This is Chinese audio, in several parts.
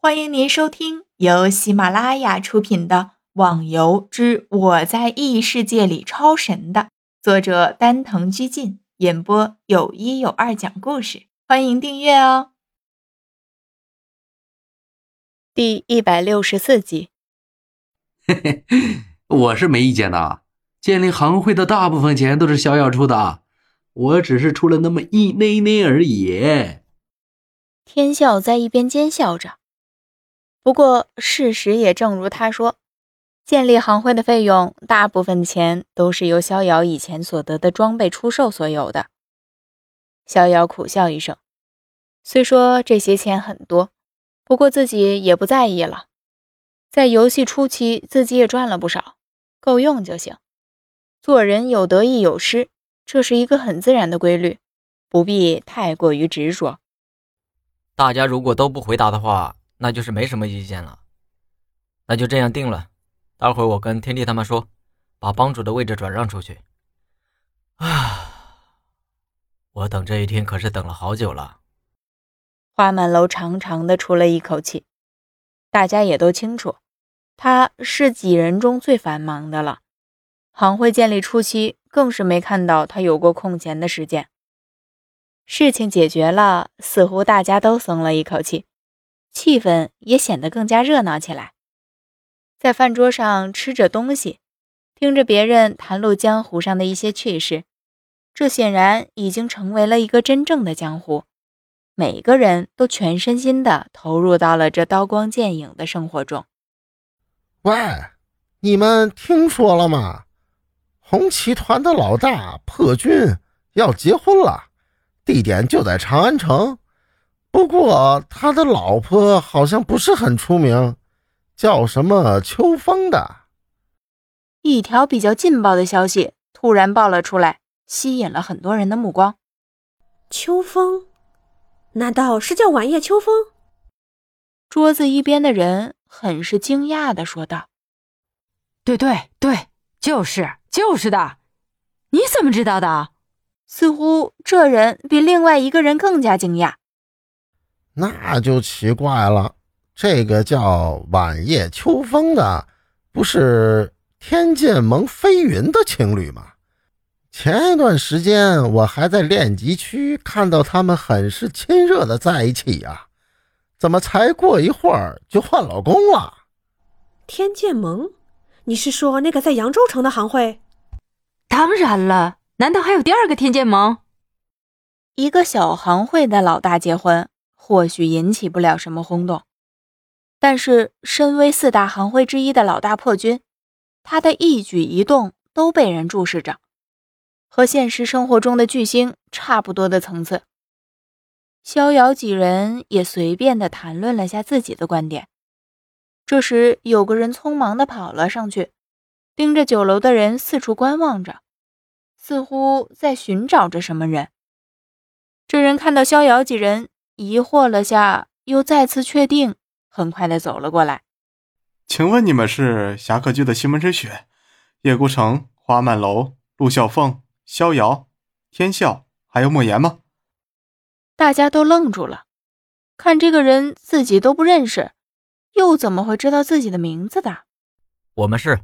欢迎您收听由喜马拉雅出品的《网游之我在异世界里超神》的作者丹藤居进演播，有一有二讲故事。欢迎订阅哦。第一百六十四集。嘿嘿，我是没意见的。建立行会的大部分钱都是逍遥出的，我只是出了那么一内内而已。天笑在一边奸笑着。不过，事实也正如他说，建立行会的费用，大部分钱都是由逍遥以前所得的装备出售所有的。逍遥苦笑一声，虽说这些钱很多，不过自己也不在意了。在游戏初期，自己也赚了不少，够用就行。做人有得亦有失，这是一个很自然的规律，不必太过于执着。大家如果都不回答的话。那就是没什么意见了，那就这样定了。待会儿我跟天帝他们说，把帮主的位置转让出去。啊，我等这一天可是等了好久了。花满楼长长的出了一口气，大家也都清楚，他是几人中最繁忙的了。行会建立初期，更是没看到他有过空闲的时间。事情解决了，似乎大家都松了一口气。气氛也显得更加热闹起来，在饭桌上吃着东西，听着别人谈论江湖上的一些趣事，这显然已经成为了一个真正的江湖。每个人都全身心的投入到了这刀光剑影的生活中。喂，你们听说了吗？红旗团的老大破军要结婚了，地点就在长安城。不过他的老婆好像不是很出名，叫什么秋风的。一条比较劲爆的消息突然爆了出来，吸引了很多人的目光。秋风？难道是叫晚夜秋风？桌子一边的人很是惊讶的说道：“对对对，就是就是的。你怎么知道的？”似乎这人比另外一个人更加惊讶。那就奇怪了，这个叫晚夜秋风的，不是天剑盟飞云的情侣吗？前一段时间我还在练级区看到他们很是亲热的在一起呀，怎么才过一会儿就换老公了？天剑盟？你是说那个在扬州城的行会？当然了，难道还有第二个天剑盟？一个小行会的老大结婚？或许引起不了什么轰动，但是身为四大行会之一的老大破军，他的一举一动都被人注视着，和现实生活中的巨星差不多的层次。逍遥几人也随便的谈论了下自己的观点。这时，有个人匆忙的跑了上去，盯着酒楼的人四处观望着，似乎在寻找着什么人。这人看到逍遥几人。疑惑了下，又再次确定，很快的走了过来。请问你们是侠客居的西门之雪、叶孤城、花满楼、陆小凤、逍遥、天笑，还有莫言吗？大家都愣住了，看这个人自己都不认识，又怎么会知道自己的名字的？我们是，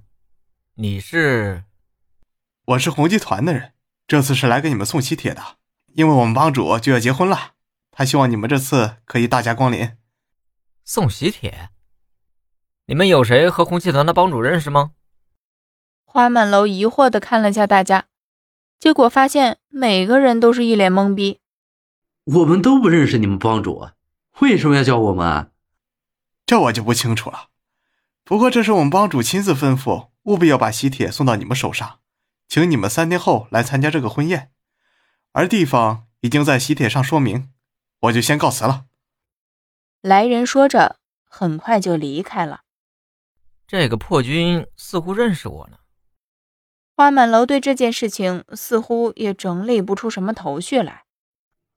你是？我是红集团的人，这次是来给你们送喜帖的，因为我们帮主就要结婚了。他希望你们这次可以大驾光临，送喜帖。你们有谁和红气团的帮主认识吗？花满楼疑惑的看了下大家，结果发现每个人都是一脸懵逼。我们都不认识你们帮主，为什么要叫我们？这我就不清楚了。不过这是我们帮主亲自吩咐，务必要把喜帖送到你们手上，请你们三天后来参加这个婚宴，而地方已经在喜帖上说明。我就先告辞了。来人说着，很快就离开了。这个破军似乎认识我呢。花满楼对这件事情似乎也整理不出什么头绪来。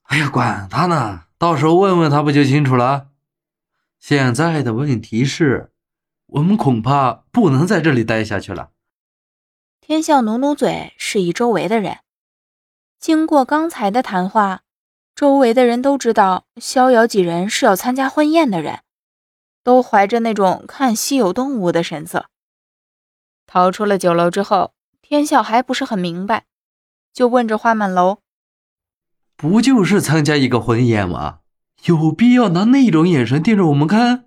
哎呀，管他呢，到时候问问他不就清楚了？现在的问题是，我们恐怕不能在这里待下去了。天笑努努嘴，示意周围的人。经过刚才的谈话。周围的人都知道，逍遥几人是要参加婚宴的人，都怀着那种看稀有动物的神色。逃出了酒楼之后，天笑还不是很明白，就问着花满楼：“不就是参加一个婚宴吗？有必要拿那种眼神盯着我们看？”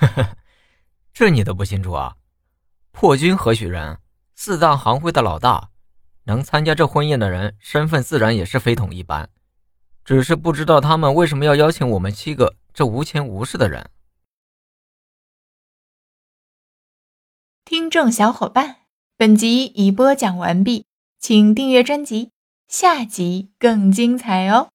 呵呵，这你都不清楚啊？破军何许人？四大行会的老大，能参加这婚宴的人，身份自然也是非同一般。只是不知道他们为什么要邀请我们七个这无钱无势的人。听众小伙伴，本集已播讲完毕，请订阅专辑，下集更精彩哦。